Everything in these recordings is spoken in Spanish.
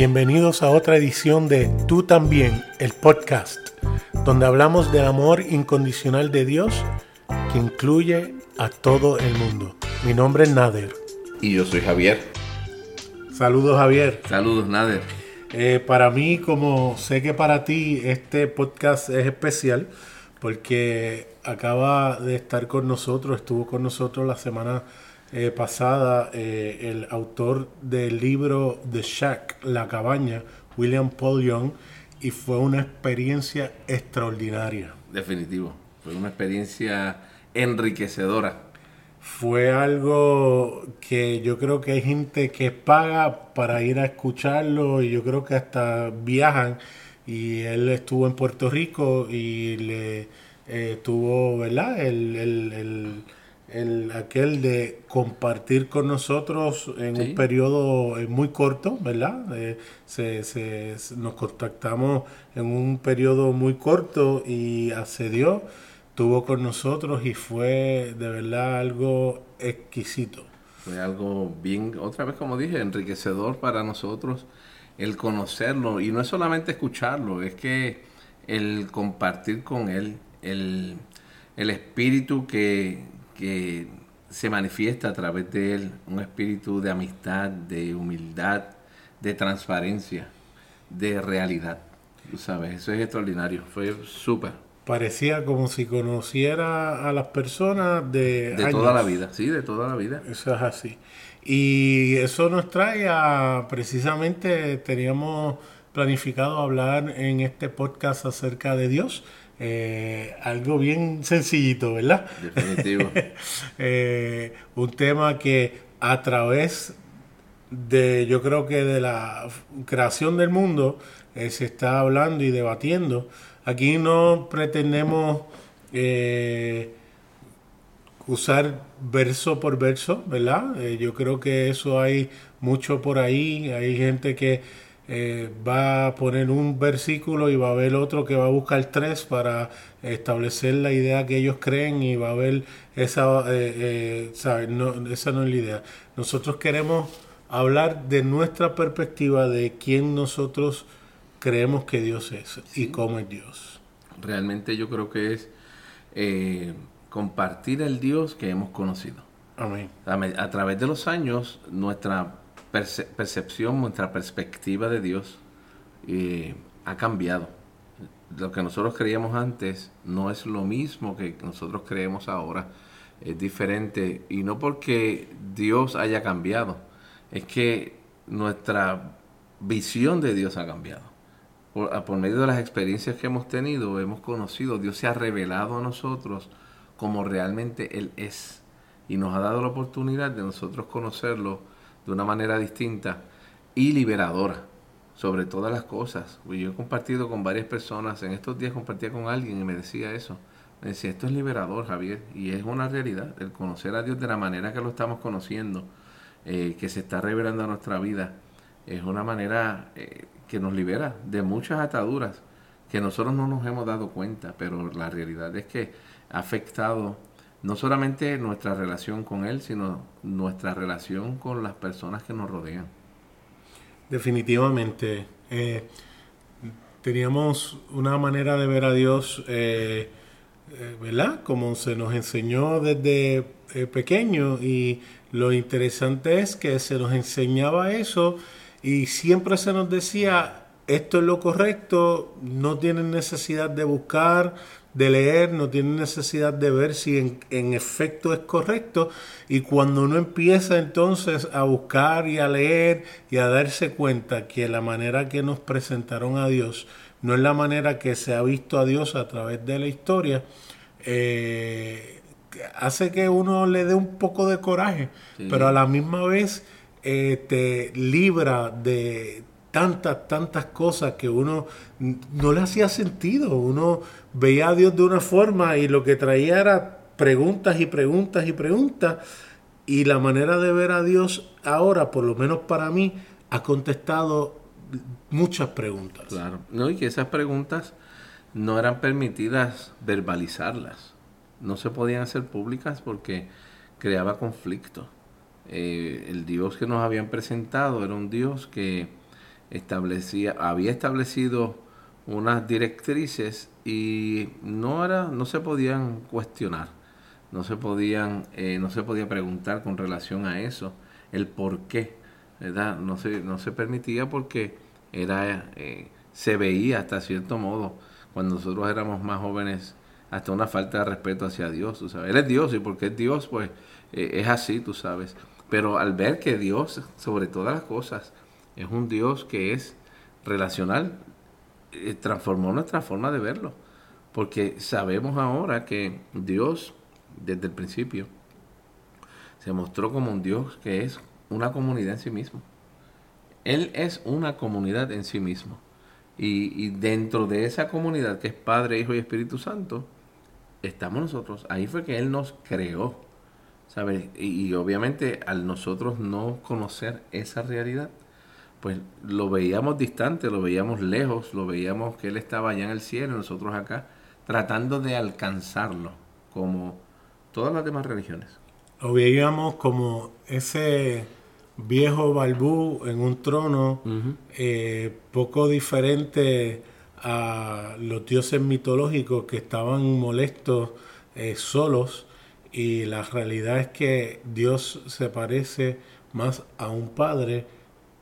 Bienvenidos a otra edición de Tú también, el podcast, donde hablamos del amor incondicional de Dios que incluye a todo el mundo. Mi nombre es Nader. Y yo soy Javier. Saludos Javier. Saludos Nader. Eh, para mí, como sé que para ti este podcast es especial, porque acaba de estar con nosotros, estuvo con nosotros la semana eh, pasada eh, el autor del libro The Shack, La Cabaña, William Paul Young, y fue una experiencia extraordinaria. Definitivo, fue una experiencia enriquecedora. Fue algo que yo creo que hay gente que paga para ir a escucharlo y yo creo que hasta viajan y él estuvo en Puerto Rico y le eh, tuvo, ¿verdad? el el, aquel de compartir con nosotros en un periodo eh, muy corto, ¿verdad? Eh, se, se, nos contactamos en un periodo muy corto y accedió, tuvo con nosotros y fue de verdad algo exquisito. Fue algo bien, otra vez como dije, enriquecedor para nosotros el conocerlo y no es solamente escucharlo, es que el compartir con él, el, el espíritu que, que se manifiesta a través de él un espíritu de amistad, de humildad, de transparencia, de realidad. Tú sabes, eso es extraordinario, fue súper. Parecía como si conociera a las personas de... De toda la vida, sí, de toda la vida. Eso es así. Y eso nos trae a, precisamente, teníamos planificado hablar en este podcast acerca de Dios eh, algo bien sencillito, ¿verdad? Definitivo. Eh, un tema que a través de, yo creo que de la creación del mundo, eh, se está hablando y debatiendo. Aquí no pretendemos usar verso por verso, ¿verdad? yo creo que eso hay mucho por ahí. Hay gente que eh, va a poner un versículo y va a haber otro que va a buscar tres para establecer la idea que ellos creen y va a haber esa, eh, eh No, esa no es la idea. Nosotros queremos hablar de nuestra perspectiva de quién nosotros creemos que Dios es y cómo es Dios. Realmente yo creo que es eh, compartir el Dios que hemos conocido. Amén. a través de los años, nuestra percepción, nuestra perspectiva de Dios eh, ha cambiado. Lo que nosotros creíamos antes no es lo mismo que nosotros creemos ahora. Es diferente. Y no porque Dios haya cambiado, es que nuestra visión de Dios ha cambiado. Por, por medio de las experiencias que hemos tenido, hemos conocido, Dios se ha revelado a nosotros como realmente Él es. Y nos ha dado la oportunidad de nosotros conocerlo de una manera distinta y liberadora sobre todas las cosas. Yo he compartido con varias personas, en estos días compartía con alguien y me decía eso. Me decía, esto es liberador, Javier, y es una realidad, el conocer a Dios de la manera que lo estamos conociendo, eh, que se está revelando a nuestra vida, es una manera eh, que nos libera de muchas ataduras que nosotros no nos hemos dado cuenta, pero la realidad es que ha afectado no solamente nuestra relación con Él, sino nuestra relación con las personas que nos rodean. Definitivamente. Eh, teníamos una manera de ver a Dios, eh, eh, ¿verdad? Como se nos enseñó desde pequeño y lo interesante es que se nos enseñaba eso y siempre se nos decía, esto es lo correcto, no tienen necesidad de buscar, de leer, no tiene necesidad de ver si en, efecto es correcto. Y cuando uno empieza entonces a buscar y a leer y a darse cuenta que la manera que nos presentaron a Dios no es la manera que se ha visto a Dios a través de la historia, eh, hace que uno le dé un poco de coraje, pero a la misma vez eh, te libra de tantas, tantas cosas que uno no le hacía sentido. Uno veía a Dios de una forma y lo que traía era preguntas y preguntas y preguntas. Y la manera de ver a Dios ahora, por lo menos para mí, ha contestado muchas preguntas. Claro, no, y que esas preguntas no eran permitidas verbalizarlas. No se podían hacer públicas porque creaba conflicto. Eh, el Dios que nos habían presentado era un Dios que establecía, había establecido unas directrices y no era, no se podían cuestionar, no se podían, eh, no se podía preguntar con relación a eso, el por qué, ¿verdad? No se, no se permitía porque era, eh, se veía hasta cierto modo, cuando nosotros éramos más jóvenes, hasta una falta de respeto hacia Dios, tú sabes. Él es Dios y porque es Dios, pues eh, es así, tú sabes. Pero al ver que Dios, sobre todas las cosas, es un Dios que es relacional, eh, transformó nuestra forma de verlo. Porque sabemos ahora que Dios, desde el principio, se mostró como un Dios que es una comunidad en sí mismo. Él es una comunidad en sí mismo. Y, dentro de esa comunidad que es Padre, Hijo y Espíritu Santo, estamos nosotros. Ahí fue que Él nos creó. ¿sabes? y obviamente al nosotros no conocer esa realidad, pues lo veíamos distante, lo veíamos lejos, lo veíamos que él estaba allá en el cielo, nosotros acá, tratando de alcanzarlo, como todas las demás religiones. Lo veíamos como ese viejo balbú en un trono, eh, poco diferente a los dioses mitológicos que estaban molestos eh, solos, y la realidad es que Dios se parece más a un padre,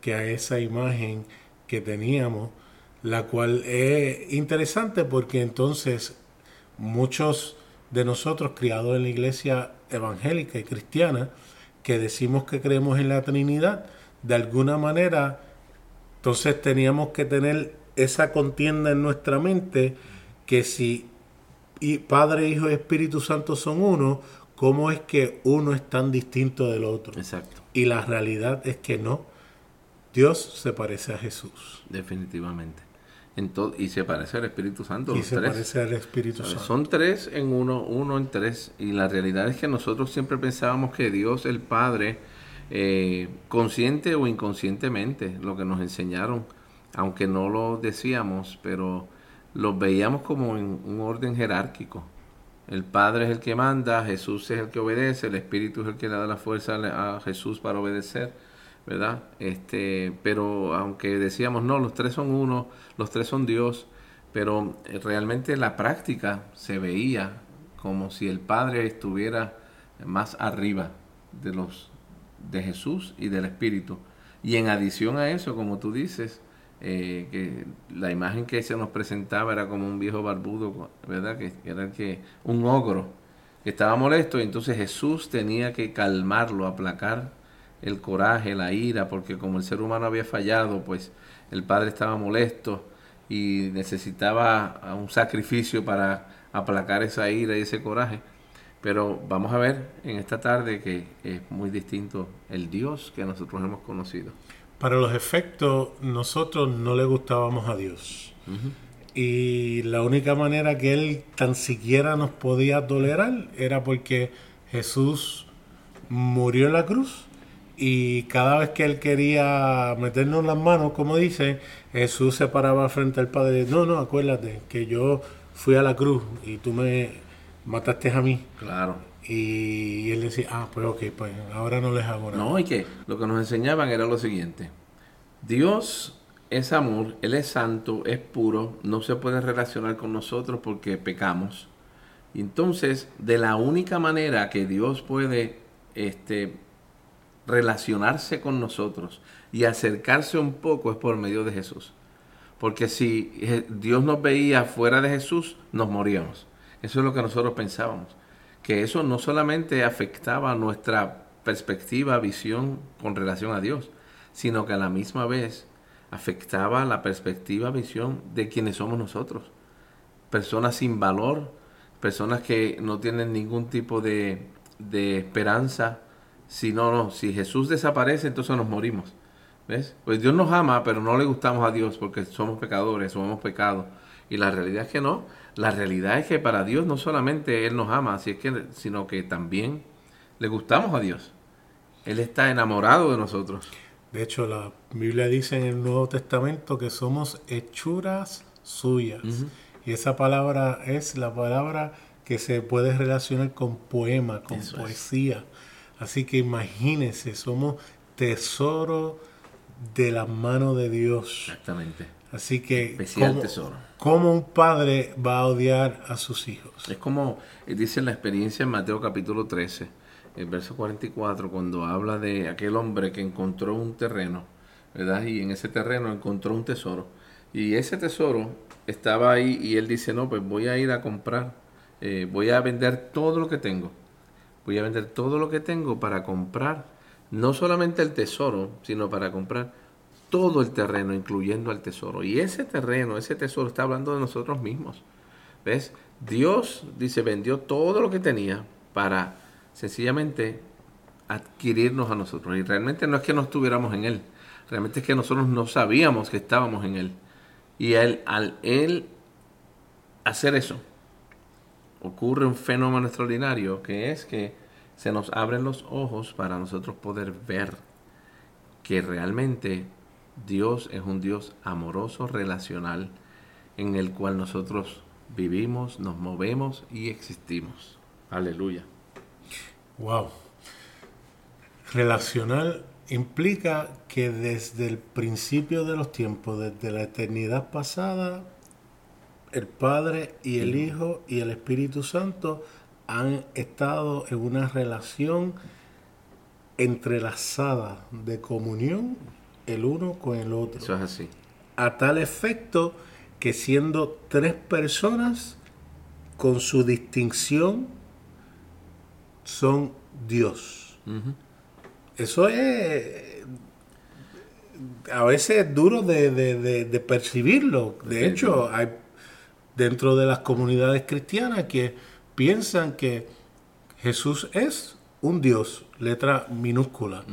que a esa imagen que teníamos, la cual es interesante porque entonces muchos de nosotros criados en la iglesia evangélica y cristiana, que decimos que creemos en la Trinidad, de alguna manera, entonces teníamos que tener esa contienda en nuestra mente, que si Padre, Hijo y Espíritu Santo son uno, ¿cómo es que uno es tan distinto del otro? Exacto. Y la realidad es que no Dios se parece a Jesús. Definitivamente. En y se parece al Espíritu Santo. Y se parece al Espíritu Santo. Son tres en uno, uno en tres. Y la realidad es que nosotros siempre pensábamos que Dios, el Padre, eh, consciente o inconscientemente, lo que nos enseñaron, aunque no lo decíamos, pero lo veíamos como en un orden jerárquico. El Padre es el que manda, Jesús es el que obedece, el Espíritu es el que le da la fuerza a Jesús para obedecer ¿verdad? Este, pero aunque decíamos, no, los tres son uno, los tres son Dios, pero eh, realmente la práctica se veía como si el Padre estuviera más arriba de los de Jesús y del Espíritu. Y en adición a eso, como tú dices, eh, que la imagen que se nos presentaba era como un viejo barbudo, ¿verdad? Que era que un ogro que estaba molesto y entonces Jesús tenía que calmarlo, aplacar el coraje, la ira, porque como el ser humano había fallado, pues el padre estaba molesto y necesitaba un sacrificio para aplacar esa ira y ese coraje. Pero vamos a ver en esta tarde que es muy distinto el Dios que nosotros hemos conocido. Para los efectos, nosotros no le gustábamos a Dios. Y la única manera que Él tan siquiera nos podía tolerar era porque Jesús murió en la cruz y cada vez que él quería meternos las manos, como dice, Jesús se paraba frente al Padre. No, no, acuérdate que yo fui a la cruz y tú me mataste a mí. Claro. Y él decía, ah, pues ok, pues ahora no les hago nada. No, y que lo que nos enseñaban era lo siguiente. Dios es amor, Él es santo, es puro, no se puede relacionar con nosotros porque pecamos. Entonces, de la única manera que Dios puede este, relacionarse con nosotros y acercarse un poco es por medio de Jesús. Porque si Dios nos veía fuera de Jesús, nos moríamos. Eso es lo que nosotros pensábamos. Que eso no solamente afectaba nuestra perspectiva, visión con relación a Dios, sino que a la misma vez afectaba la perspectiva, visión de quienes somos nosotros. Personas sin valor, personas que no tienen ningún tipo de, de esperanza, si no, no, si Jesús desaparece, entonces nos morimos. ¿Ves? Pues Dios nos ama, pero no le gustamos a Dios porque somos pecadores, somos pecados. Y la realidad es que no. La realidad es que para Dios no solamente Él nos ama, así es que, sino que también le gustamos a Dios. Él está enamorado de nosotros. De hecho, la Biblia dice en el Nuevo Testamento que somos hechuras suyas. Y esa palabra es la palabra que se puede relacionar con poema, con poesía. Así que imagínense, somos tesoro de la mano de Dios. Exactamente. Así que, Especial ¿cómo, tesoro. cómo un padre va a odiar a sus hijos? Es como eh, dice la experiencia en Mateo capítulo 13, el verso 44, cuando habla de aquel hombre que encontró un terreno, ¿verdad? Y en ese terreno encontró un tesoro. Y ese tesoro estaba ahí y él dice, no, pues voy a ir a comprar, eh, voy a vender todo lo que tengo. Voy a vender todo lo que tengo para comprar no solamente el tesoro, sino para comprar todo el terreno, incluyendo al tesoro. Y ese terreno, ese tesoro está hablando de nosotros mismos. ¿Ves? Dios dice, vendió todo lo que tenía para sencillamente adquirirnos a nosotros. Y realmente no es que no estuviéramos en Él, realmente es que nosotros no sabíamos que estábamos en Él. Y él, al Él hacer eso, ocurre un fenómeno extraordinario que es que se nos abren los ojos para nosotros poder ver que realmente Dios es un Dios amoroso, relacional, en el cual nosotros vivimos, nos movemos y existimos. Aleluya. Wow. Relacional implica que desde el principio de los tiempos, desde la eternidad pasada, el Padre y el Hijo y el Espíritu Santo han estado en una relación entrelazada de comunión el uno con el otro. Eso es así. A tal efecto que siendo tres personas con su distinción son Dios. Eso es a veces es duro de, de- de- de percibirlo. De hecho, hay dentro de las comunidades cristianas que piensan que Jesús es un Dios, letra minúscula,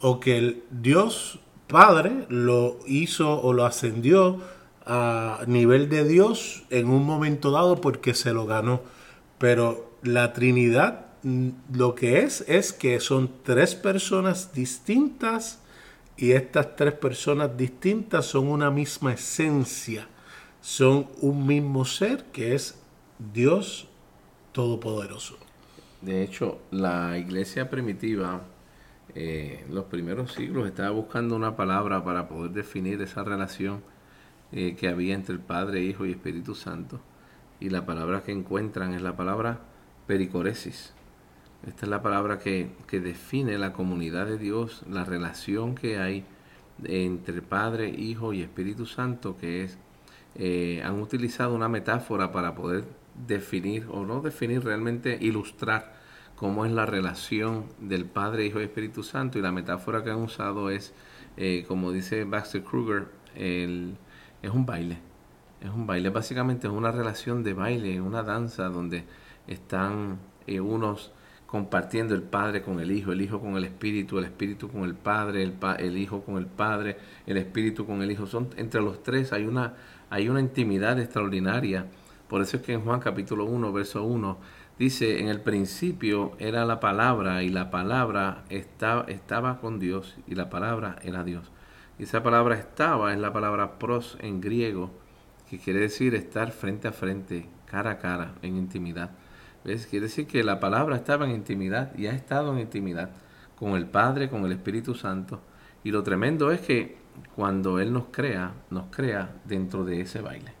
o que el Dios Padre lo hizo o lo ascendió a nivel de Dios en un momento dado porque se lo ganó. Pero la Trinidad mm, lo que es es que son tres personas distintas y estas tres personas distintas son una misma esencia, son un mismo ser que es Dios Todopoderoso. De hecho, la iglesia primitiva, eh, los primeros siglos, estaba buscando una palabra para poder definir esa relación eh, que había entre el Padre, Hijo y Espíritu Santo. Y la palabra que encuentran es la palabra pericoresis. Esta es la palabra que, que define la comunidad de Dios, la relación que hay entre Padre, Hijo y Espíritu Santo, que es, eh, han utilizado una metáfora para poder definir, o no definir, realmente ilustrar cómo es la relación del Padre, Hijo y Espíritu Santo. Y la metáfora que han usado es, eh, como dice Baxter Kruger, el- es un baile. Es un baile, básicamente es una relación de baile, una danza donde están eh, unos compartiendo el Padre con el Hijo, el Hijo con el Espíritu, el Espíritu con el Padre, el, pa- el Hijo con el Padre, el Espíritu con el Hijo. Son entre los tres hay una hay una intimidad extraordinaria. Por eso es que en Juan capítulo 1, verso 1 dice, en el principio era la palabra y la palabra estaba, estaba con Dios y la palabra era Dios. Y esa palabra estaba es la palabra pros en griego, que quiere decir estar frente a frente, cara a cara, en intimidad. ¿Ves? Quiere decir que la palabra estaba en intimidad y ha estado en intimidad con el Padre, con el Espíritu Santo. Y lo tremendo es que cuando Él nos crea, nos crea dentro de ese baile.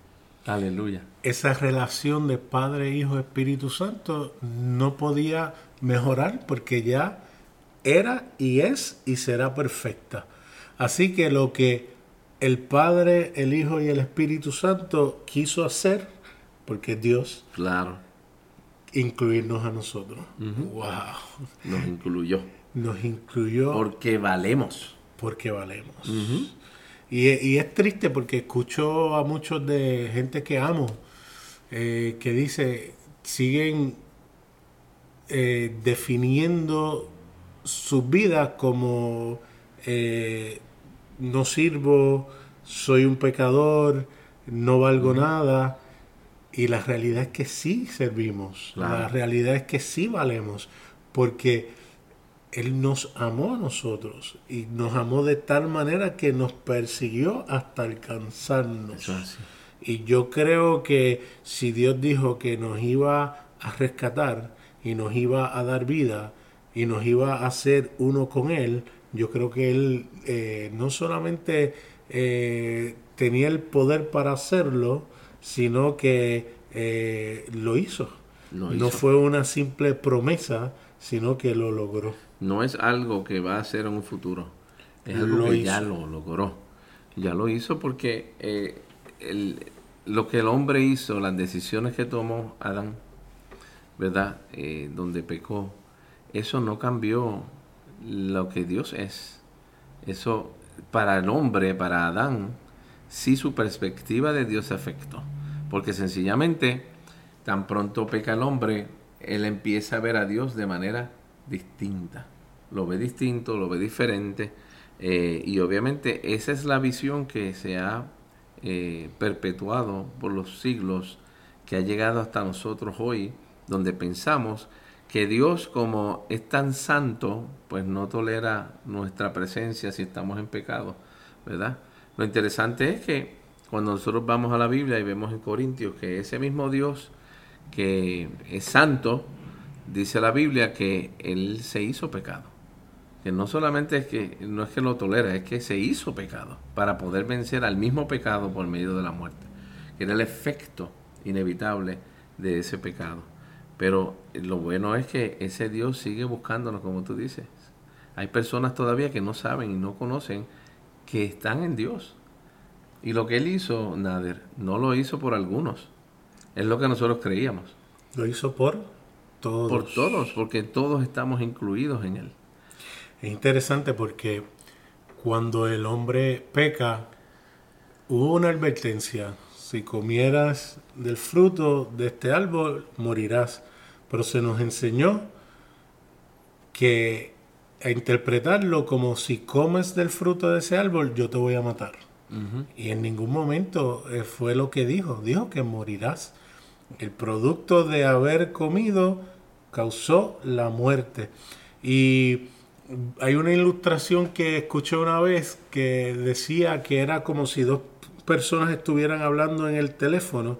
Aleluya. Esa relación de Padre, Hijo, Espíritu Santo no podía mejorar porque ya era y es y será perfecta. Así que lo que el Padre, el Hijo y el Espíritu Santo quiso hacer, porque Dios, Claro, incluirnos a nosotros. ¡Wow! nos incluyó. Nos incluyó Porque valemos. Porque valemos. y, y es triste porque escucho a muchos de gente que amo eh, que dice, siguen eh, definiendo sus vidas como eh, no sirvo, soy un pecador, no valgo nada. Y la realidad es que sí servimos. Claro. La realidad es que sí valemos. Porque Él nos amó a nosotros. Y nos amó de tal manera que nos persiguió hasta alcanzarnos. Es. Y yo creo que si Dios dijo que nos iba a rescatar y nos iba a dar vida y nos iba a hacer uno con Él, yo creo que él eh, no solamente eh, tenía el poder para hacerlo, sino que eh, lo, hizo. No fue una simple promesa, sino que lo logró. No es algo que va a hacer en un futuro, es algo que ya lo logró. Ya lo hizo porque el, lo que el hombre hizo, las decisiones que tomó Adán, ¿verdad? donde pecó, eso no cambió lo que Dios es. Eso para el hombre, para Adán, sí su perspectiva de Dios se afectó. Porque sencillamente, tan pronto peca el hombre, él empieza a ver a Dios de manera distinta. Lo ve distinto, lo ve diferente. Eh, y obviamente esa es la visión que se ha eh, perpetuado por los siglos, que ha llegado hasta nosotros hoy, donde pensamos que Dios como es tan santo, pues no tolera nuestra presencia si estamos en pecado, ¿verdad? Lo interesante es que cuando nosotros vamos a la Biblia y vemos en Corintios que ese mismo Dios que es santo, dice la Biblia que Él se hizo pecado. Que no solamente es que, no es que lo tolera, es que se hizo pecado para poder vencer al mismo pecado por medio de la muerte. Que era el efecto inevitable de ese pecado. Pero lo bueno es que ese Dios sigue buscándonos, como tú dices. Hay personas todavía que no saben y no conocen que están en Dios. Y lo que él hizo, Nader, no lo hizo por algunos. Es lo que nosotros creíamos. Lo hizo por todos. Por todos, porque todos estamos incluidos en él. Es interesante porque cuando el hombre peca, hubo una advertencia si comieras del fruto de este árbol, morirás. Pero se nos enseñó que a interpretarlo como si comes del fruto de ese árbol, yo te voy a matar. Y en ningún momento eh, fue lo que dijo. Dijo que morirás. El producto de haber comido causó la muerte. Y hay una ilustración que escuché una vez que decía que era como si dos personas estuvieran hablando en el teléfono,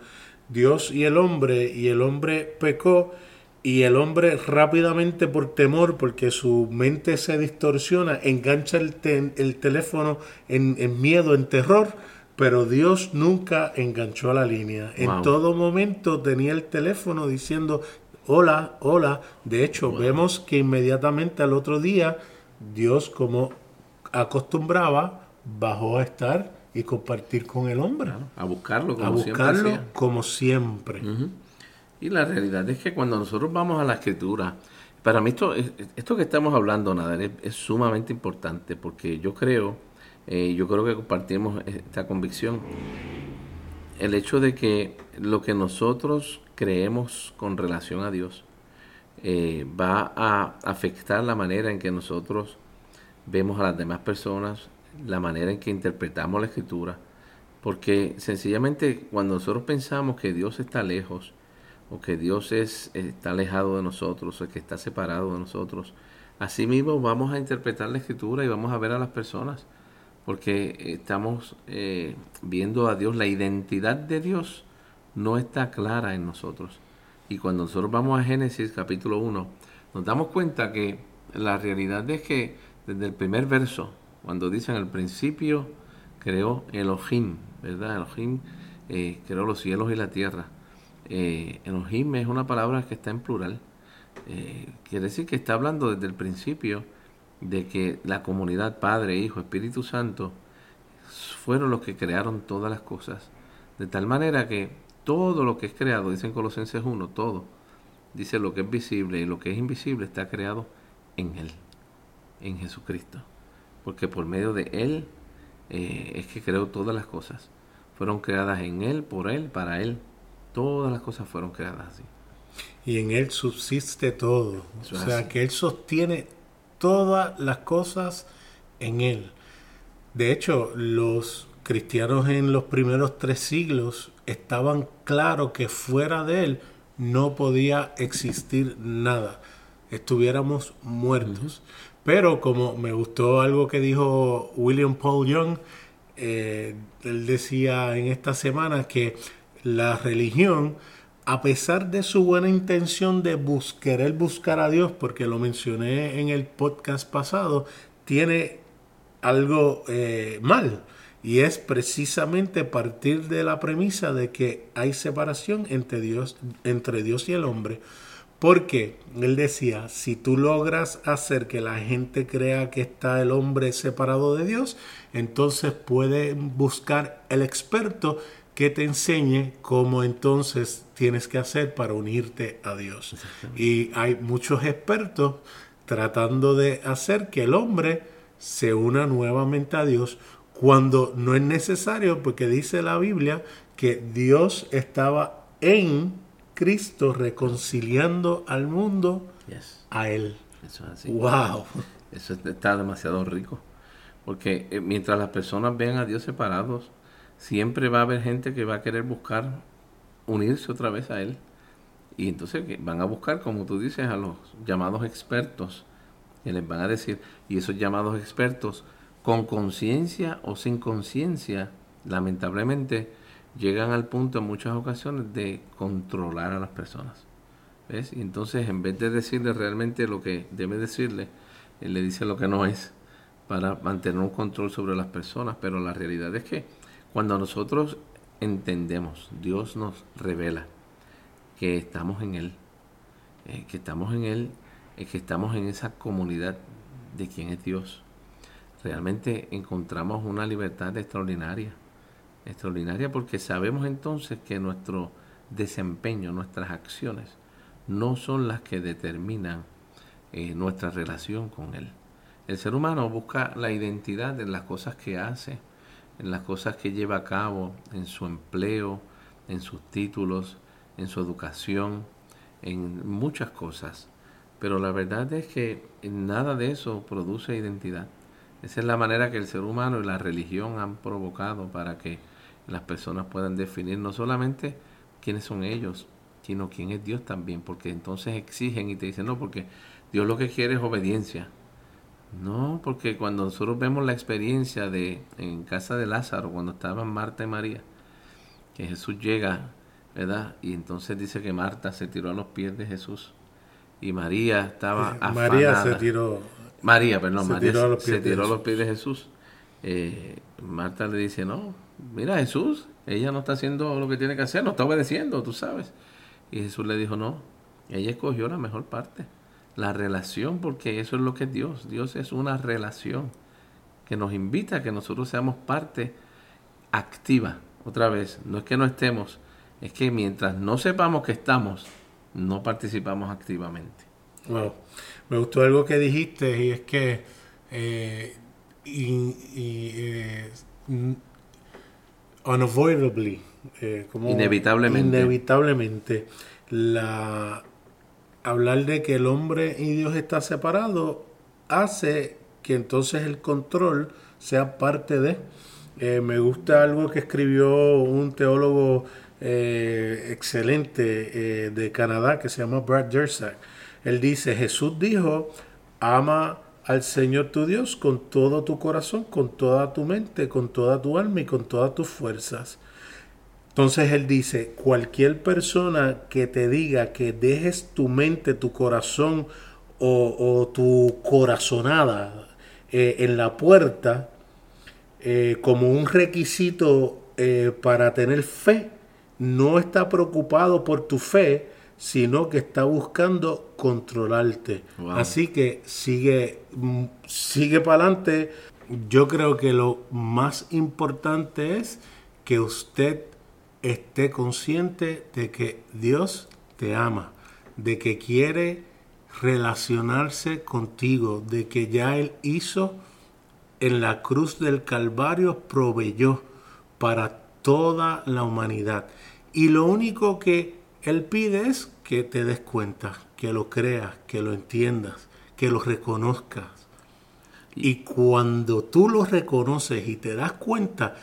Dios y el hombre, y el hombre pecó, y el hombre rápidamente por temor, porque su mente se distorsiona, engancha el, el teléfono en, miedo, en terror, pero Dios nunca enganchó a la línea. En todo momento tenía el teléfono diciendo, hola, hola. De hecho, vemos que inmediatamente al otro día, Dios como acostumbraba, bajó a estar y compartir con el hombre. a buscarlo como a buscarlo siempre. como siempre. Y la realidad es que cuando nosotros vamos a la escritura, para mí esto, esto que estamos hablando, nada es, sumamente importante porque yo creo, eh, yo creo que compartimos esta convicción, el hecho de que lo que nosotros creemos con relación a Dios eh, va a afectar la manera en que nosotros vemos a las demás personas, la manera en que interpretamos la escritura, porque sencillamente cuando nosotros pensamos que Dios está lejos, o que Dios es, está alejado de nosotros, o que está separado de nosotros, así mismo vamos a interpretar la escritura y vamos a ver a las personas, porque estamos eh, viendo a Dios, la identidad de Dios no está clara en nosotros. Y cuando nosotros vamos a Génesis capítulo 1, nos damos cuenta que la realidad es que desde el primer verso, cuando dicen al principio creó Elohim, ¿verdad? Elohim eh, creó los cielos y la tierra. Eh, Elohim es una palabra que está en plural. Eh, quiere decir que está hablando desde el principio de que la comunidad Padre, Hijo, Espíritu Santo fueron los que crearon todas las cosas. De tal manera que todo lo que es creado, dicen Colosenses 1, todo, dice lo que es visible y lo que es invisible está creado en Él, en Jesucristo porque por medio de Él eh, es que creó todas las cosas. Fueron creadas en Él, por Él, para Él. Todas las cosas fueron creadas así. Y en Él subsiste todo. o sea, que Él sostiene todas las cosas en Él. De hecho, los cristianos en los primeros tres siglos estaban claros que fuera de Él no podía existir nada. Estuviéramos muertos. Pero como me gustó algo que dijo William Paul Young, eh, él decía en esta semana que la religión, a pesar de su buena intención de querer buscar a Dios, porque lo mencioné en el podcast pasado, tiene algo eh, mal. Y es precisamente partir de la premisa de que hay separación entre Dios, entre Dios y el hombre. Porque él decía, si tú logras hacer que la gente crea que está el hombre separado de Dios, entonces puede buscar el experto que te enseñe cómo entonces tienes que hacer para unirte a Dios. Y hay muchos expertos tratando de hacer que el hombre se una nuevamente a Dios cuando no es necesario, porque dice la Biblia que Dios estaba en Cristo reconciliando al mundo a Él. Eso es así. ¡Wow! Eso está demasiado rico. Porque eh, mientras las personas vean a Dios separados, siempre va a haber gente que va a querer buscar unirse otra vez a Él. Y entonces van a buscar, como tú dices, a los llamados expertos, que les van a decir, y esos llamados expertos, con conciencia o sin conciencia, lamentablemente, llegan al punto en muchas ocasiones de controlar a las personas. ¿Ves? Y entonces, en vez de decirle realmente lo que debe decirle, él le dice lo que no es para mantener un control sobre las personas. Pero la realidad es que cuando nosotros entendemos, Dios nos revela que estamos en Él, eh, que estamos en Él, eh, que estamos en esa comunidad de quien es Dios, realmente encontramos una libertad extraordinaria extraordinaria porque sabemos entonces que nuestro desempeño, nuestras acciones, no son las que determinan eh, nuestra relación con Él. El ser humano busca la identidad en las cosas que hace, en las cosas que lleva a cabo, en su empleo, en sus títulos, en su educación, en muchas cosas. Pero la verdad es que nada de eso produce identidad. Esa es la manera que el ser humano y la religión han provocado para que las personas puedan definir no solamente quiénes son ellos, sino quién es Dios también, porque entonces exigen y te dicen, no, porque Dios lo que quiere es obediencia. No, porque cuando nosotros vemos la experiencia de en casa de Lázaro, cuando estaban Marta y María, que Jesús llega, ¿verdad? Y entonces dice que Marta se tiró a los pies de Jesús y María estaba afanada. María se tiró. María, perdón, María se tiró a los pies de Jesús. Eh, Marta le dice, no, mira Jesús, ella no está haciendo lo que tiene que hacer, no está obedeciendo, tú sabes. Y Jesús le dijo, no, ella escogió la mejor parte, la relación, porque eso es lo que es Dios. Dios es una relación que nos invita a que nosotros seamos parte activa. Otra vez, no es que no estemos, es que mientras no sepamos que estamos, no participamos activamente. Wow. Me gustó algo que dijiste y es que eh, y, eh, unavoidably, eh, como inevitablemente, inevitablemente la hablar de que el hombre y Dios está separado hace que entonces el control sea parte de. Eh, me gusta algo que escribió un teólogo excelente de Canadá que se llama Brad Jersak. Él dice, Jesús dijo, ama al Señor tu Dios con todo tu corazón, con toda tu mente, con toda tu alma y con todas tus fuerzas. Entonces Él dice, cualquier persona que te diga que dejes tu mente, tu corazón o, tu corazonada eh, en la puerta eh, como un requisito eh, para tener fe, no está preocupado por tu fe, sino que está buscando controlarte. Así que sigue, mm, sigue para adelante. Yo creo que lo más importante es que usted esté consciente de que Dios te ama, de que quiere relacionarse contigo, de que ya Él hizo en la cruz del Calvario, proveyó para toda la humanidad. Y lo único que él pide es que te des cuenta, que lo creas, que lo entiendas, que lo reconozcas. Y cuando tú lo reconoces y te das cuenta,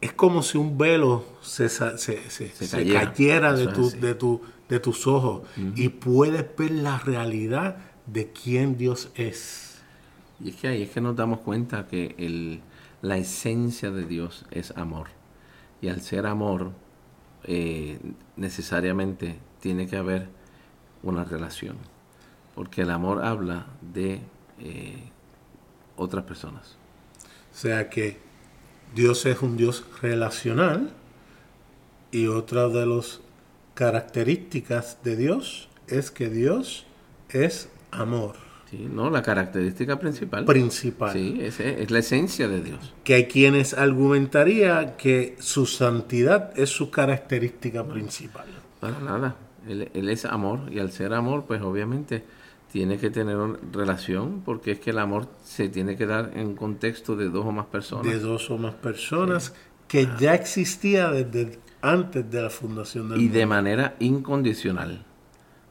es como si un velo se, cayera de, tu, de, tus ojos y puedes ver la realidad de quién Dios es. Y es que ahí es que nos damos cuenta que el, la esencia de Dios es amor. Y al ser amor, eh, necesariamente tiene que haber una relación, porque el amor habla de eh, otras personas. O sea que Dios es un Dios relacional y otra de las características de Dios es que Dios es amor. Sí, no, la característica principal. Principal. Sí, es, es la esencia de Dios. Que hay quienes argumentaría que su santidad es su característica principal. Para nada. Él, él, es amor y al ser amor, pues obviamente tiene que tener una relación porque es que el amor se tiene que dar en contexto de dos o más personas. De dos o más personas sí. que ya existía desde antes de la fundación del Y mundo. de manera incondicional.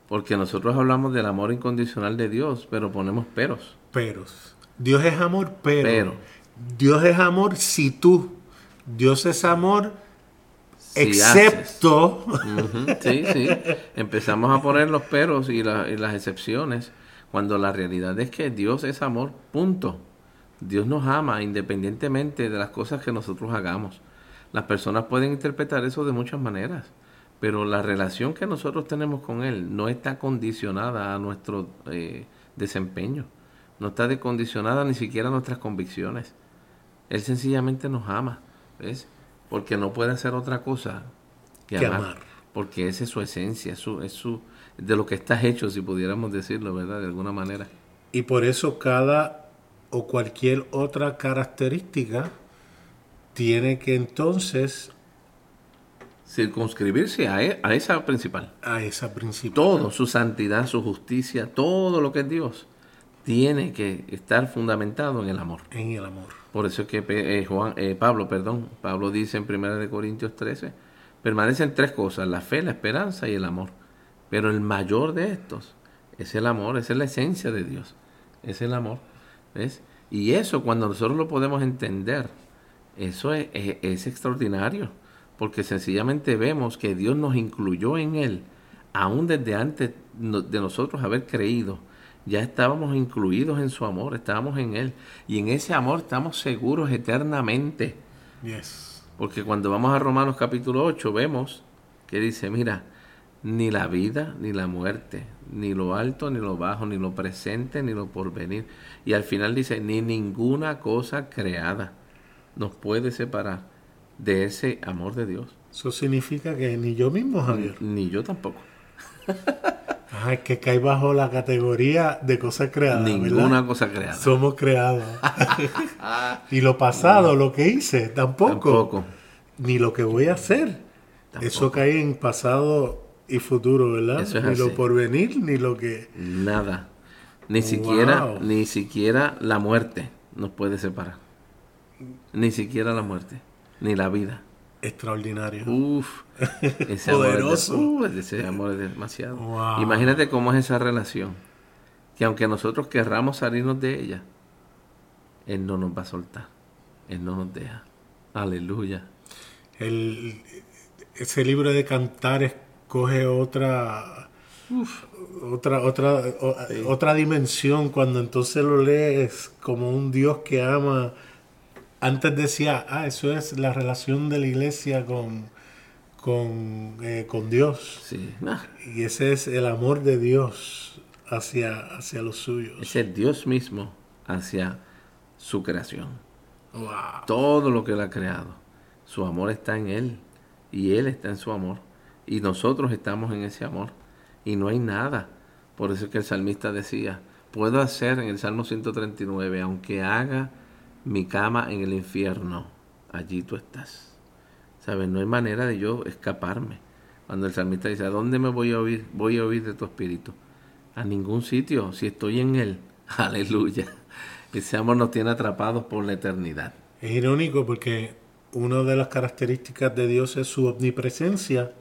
Porque nosotros hablamos del amor incondicional de Dios, pero ponemos peros. Peros. Dios es amor, pero. Pero. Dios es amor si tú. Dios es amor Si excepto. Sí, sí. Empezamos a poner los peros y, la- y las excepciones, cuando la realidad es que Dios es amor, punto. Dios nos ama independientemente de las cosas que nosotros hagamos. Las personas pueden interpretar eso de muchas maneras, pero la relación que nosotros tenemos con Él no está condicionada a nuestro eh, desempeño, no está condicionada ni siquiera a nuestras convicciones. Él sencillamente nos ama, ¿ves? Porque no puede hacer otra cosa que, Que amar, amar. Porque esa es su esencia, es su, es su, de lo que estás hecho, si pudiéramos decirlo, ¿verdad? De alguna manera. Y por eso cada o cualquier otra característica tiene que entonces Circunscribirse a, e- a esa principal. a esa principal. Todo, su santidad, su justicia, todo lo que es Dios, tiene que estar fundamentado en el amor. En el amor. Por eso es que eh, Juan, eh, Pablo, perdón, Pablo dice en 1 de Corintios 13, permanecen tres cosas, la fe, la esperanza y el amor. Pero el mayor de estos es el amor, esa es la esencia de Dios, es el amor. ¿Ves? Y eso cuando nosotros lo podemos entender, eso es, es- es extraordinario, porque sencillamente vemos que Dios nos incluyó en Él, aún desde antes de nosotros haber creído. Ya estábamos incluidos en su amor, estábamos en Él. Y en ese amor estamos seguros eternamente. Yes. Porque cuando vamos a Romanos capítulo 8 vemos que dice, mira, ni la vida ni la muerte, ni lo alto ni lo bajo, ni lo presente ni lo porvenir. Y al final dice, ni ninguna cosa creada nos puede separar de ese amor de Dios. Eso significa que ni yo mismo, Javier. Ni yo tampoco. Ajá, es que cae bajo la categoría de cosas creadas. Ninguna ¿verdad? cosa creada. Somos creados. y lo pasado, lo que hice, tampoco. Tampoco. Ni lo que voy a hacer. Eso cae en pasado y futuro, ¿verdad? Eso es ni lo así. por venir, ni lo que. Nada. Ni siquiera, ni siquiera la muerte nos puede separar. Ni siquiera la muerte, ni la vida. Extraordinario. Uf, ese amor, es de- Poderoso. uh, ese amor es demasiado. Wow. Imagínate cómo es esa relación. Que aunque nosotros querramos salirnos de ella, Él no nos va a soltar. Él no nos deja. Aleluya. El, ese libro de cantares coge otra otra otra o- otra dimensión cuando entonces lo lees como un Dios que ama antes decía ah eso es la relación de la iglesia con con, eh, con Dios Sí. nah, y ese es el amor de Dios hacia hacia los suyos es el Dios mismo hacia su creación. Wow. todo lo que Él ha creado. Su amor está en Él y Él está en su amor y nosotros estamos en ese amor y no hay nada. Por eso es que el salmista decía, puedo hacer en el Salmo 139, aunque haga mi cama en el infierno, allí tú estás. ¿Sabes? No hay manera de yo escaparme. Cuando el salmista dice, ¿a dónde me voy a oír? Voy a oír de tu espíritu. A ningún sitio, si estoy en Él. Aleluya. Ese amor nos tiene atrapados por la eternidad. Es irónico porque una de las características de Dios es su omnipresencia.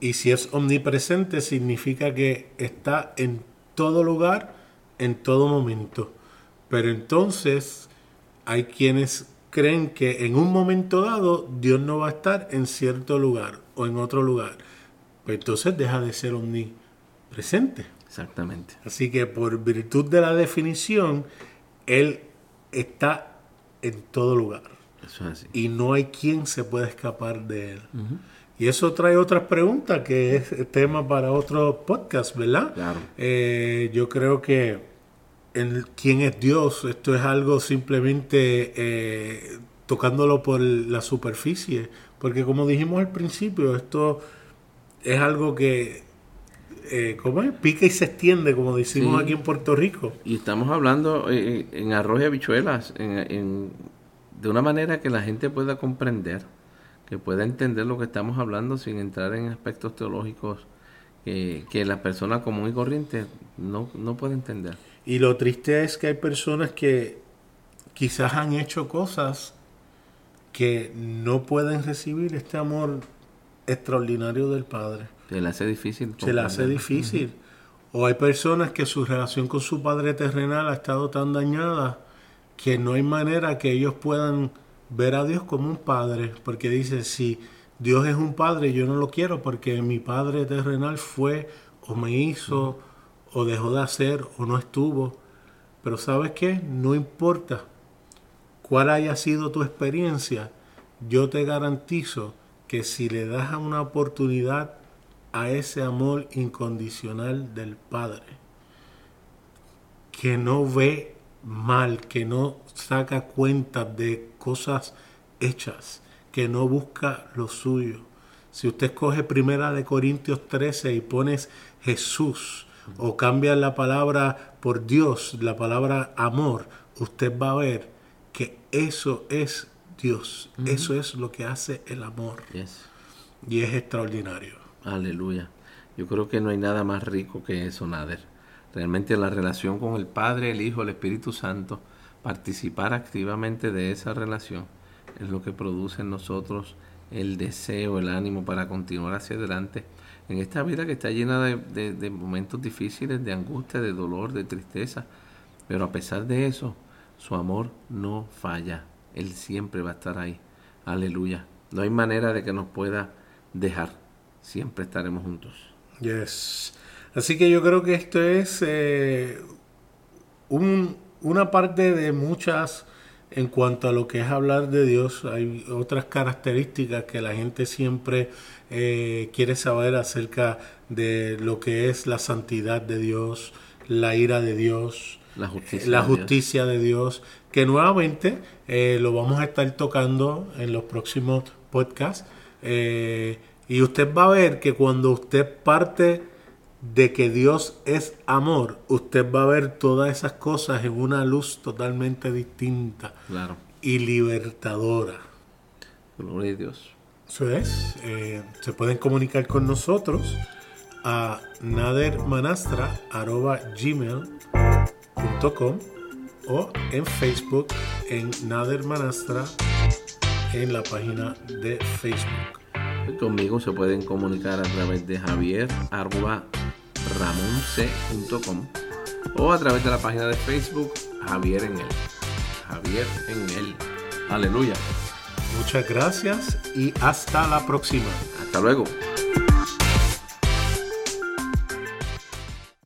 Y si es omnipresente significa que está en todo lugar, en todo momento. Pero entonces hay quienes creen que en un momento dado Dios no va a estar en cierto lugar o en otro lugar. Pues entonces deja de ser omnipresente. Exactamente. Así que por virtud de la definición, Él está en todo lugar Eso es así. y no hay quien se pueda escapar de Él. Y eso trae otras preguntas que es tema para otro podcast, ¿verdad? Claro. Eh, yo creo que en quién es Dios. Esto es algo simplemente eh, tocándolo por la superficie. Porque como dijimos al principio, esto es algo que eh, ¿cómo es? Pica y se extiende, como decimos aquí en Puerto Rico. Y estamos hablando eh, en arroz y habichuelas, en, de una manera que la gente pueda comprender, que pueda entender lo que estamos hablando sin entrar en aspectos teológicos que la persona común y corriente no, no puede entender. Y lo triste es que hay personas que quizás han hecho cosas que no pueden recibir este amor extraordinario del Padre. Se le hace difícil. Se le hace difícil. O hay personas que su relación con su Padre terrenal ha estado tan dañada que no hay manera que ellos puedan ver a Dios como un Padre. Porque dice, si Dios es un Padre, yo no lo quiero porque mi Padre terrenal fue o me hizo o dejó de hacer o no estuvo. Pero sabes qué? No importa cuál haya sido tu experiencia, yo te garantizo que si le das una oportunidad a ese amor incondicional del Padre, que no ve mal, que no saca cuenta de cosas hechas, que no busca lo suyo. Si usted coge primera de Corintios 13 y pones Jesús o cambia la palabra por Dios, la palabra amor, usted va a ver que eso es Dios, eso es lo que hace el amor. Y es extraordinario. Aleluya. Yo creo que no hay nada más rico que eso, Nader. Realmente la relación con el Padre, el Hijo, el Espíritu Santo, participar activamente de esa relación es lo que produce en nosotros el deseo, el ánimo para continuar hacia adelante en esta vida que está llena de, de momentos difíciles, de angustia, de dolor, de tristeza. Pero a pesar de eso, su amor no falla. Él siempre va a estar ahí. Aleluya. No hay manera de que nos pueda dejar siempre estaremos juntos. Yes. Así que yo creo que esto es eh, una parte de muchas en cuanto a lo que es hablar de Dios. Hay otras características que la gente siempre eh, quiere saber acerca de lo que es la santidad de Dios, la ira de Dios, la justicia, la justicia de, Dios. que nuevamente eh, lo vamos a estar tocando en los próximos podcasts. Y usted va a ver que cuando usted parte de que Dios es amor, usted va a ver todas esas cosas en una luz totalmente distinta claro. y libertadora. Gloria a Dios. Eso es. Eh, se pueden comunicar con nosotros a nadermanastra.gmail.com o en Facebook en nadermanastra en la página de Facebook. Conmigo se pueden comunicar a través de javier ramonc.com o a través de la página de Facebook Javier en él. Javier en él. Aleluya. Muchas gracias y hasta la próxima. Hasta luego.